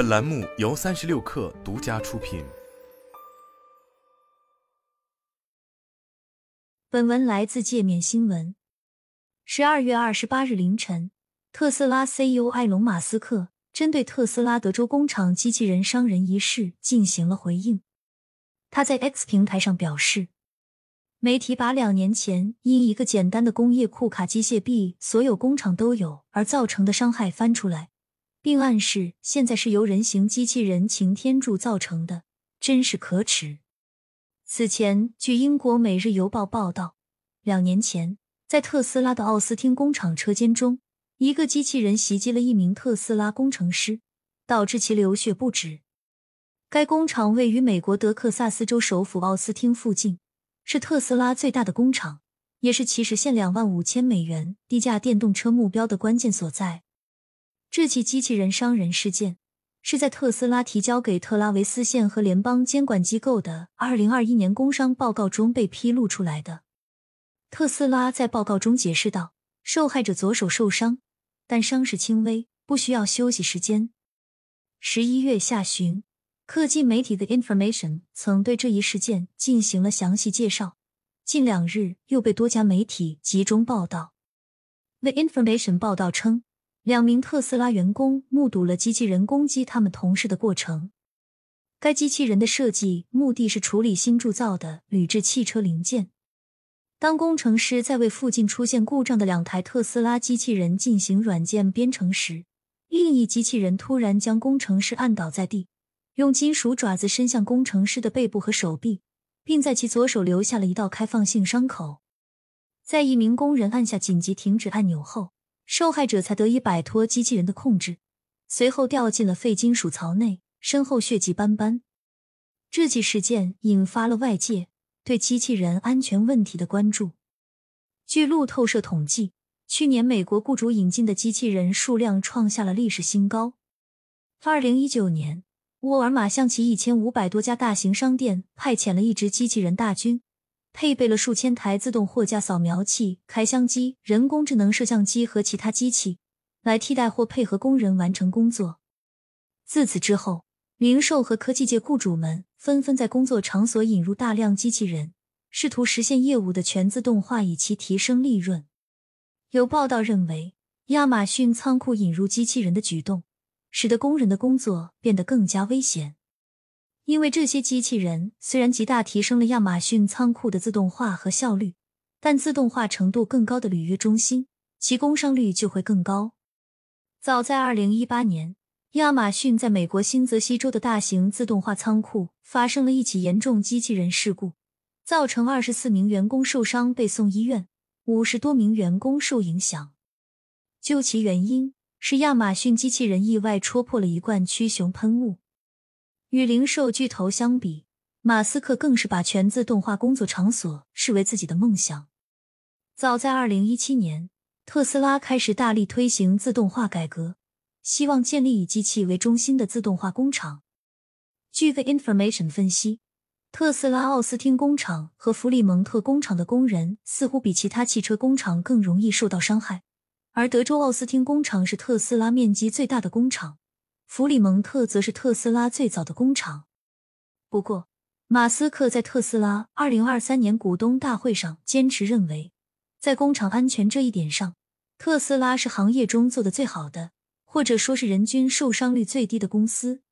本栏目由三十六氪独家出品。本文来自界面新闻。十二月二十八日凌晨，特斯拉 CEO 埃隆·马斯克针对特斯拉德州工厂机器人伤人一事进行了回应。他在 X 平台上表示。媒体把两年前因一个简单的工业库卡机械臂所有工厂都有而造成的伤害翻出来，并暗示现在是由人形机器人擎天柱造成的，真是可耻。此前，据英国《每日邮报》报道，两年前在特斯拉的奥斯汀工厂车间中，一个机器人袭击了一名特斯拉工程师，导致其流血不止。该工厂位于美国德克萨斯州首府奥斯汀附近。是特斯拉最大的工厂，也是其实现两万五千美元低价电动车目标的关键所在。这起机器人伤人事件是在特斯拉提交给特拉维斯县和联邦监管机构的二零二一年工伤报告中被披露出来的。特斯拉在报告中解释道：“受害者左手受伤，但伤势轻微，不需要休息时间。”十一月下旬。科技媒体的 Information 曾对这一事件进行了详细介绍，近两日又被多家媒体集中报道。The Information 报道称，两名特斯拉员工目睹了机器人攻击他们同事的过程。该机器人的设计目的是处理新铸造的铝制汽车零件。当工程师在为附近出现故障的两台特斯拉机器人进行软件编程时，另一机器人突然将工程师按倒在地。用金属爪子伸向工程师的背部和手臂，并在其左手留下了一道开放性伤口。在一名工人按下紧急停止按钮后，受害者才得以摆脱机器人的控制，随后掉进了废金属槽内，身后血迹斑斑。这起事件引发了外界对机器人安全问题的关注。据路透社统计，去年美国雇主引进的机器人数量创下了历史新高。二零一九年。沃尔玛向其一千五百多家大型商店派遣了一支机器人大军，配备了数千台自动货架扫描器、开箱机、人工智能摄像机和其他机器，来替代或配合工人完成工作。自此之后，零售和科技界雇主们纷纷在工作场所引入大量机器人，试图实现业务的全自动化，以期提升利润。有报道认为，亚马逊仓库引入机器人的举动。使得工人的工作变得更加危险，因为这些机器人虽然极大提升了亚马逊仓库的自动化和效率，但自动化程度更高的履约中心，其工伤率就会更高。早在二零一八年，亚马逊在美国新泽西州的大型自动化仓库发生了一起严重机器人事故，造成二十四名员工受伤被送医院，五十多名员工受影响。究其原因。是亚马逊机器人意外戳破了一罐驱熊喷雾。与零售巨头相比，马斯克更是把全自动化工作场所视为自己的梦想。早在二零一七年，特斯拉开始大力推行自动化改革，希望建立以机器为中心的自动化工厂。据 The Information 分析，特斯拉奥斯汀工厂和弗里蒙特工厂的工人似乎比其他汽车工厂更容易受到伤害。而德州奥斯汀工厂是特斯拉面积最大的工厂，弗里蒙特则是特斯拉最早的工厂。不过，马斯克在特斯拉二零二三年股东大会上坚持认为，在工厂安全这一点上，特斯拉是行业中做的最好的，或者说是人均受伤率最低的公司。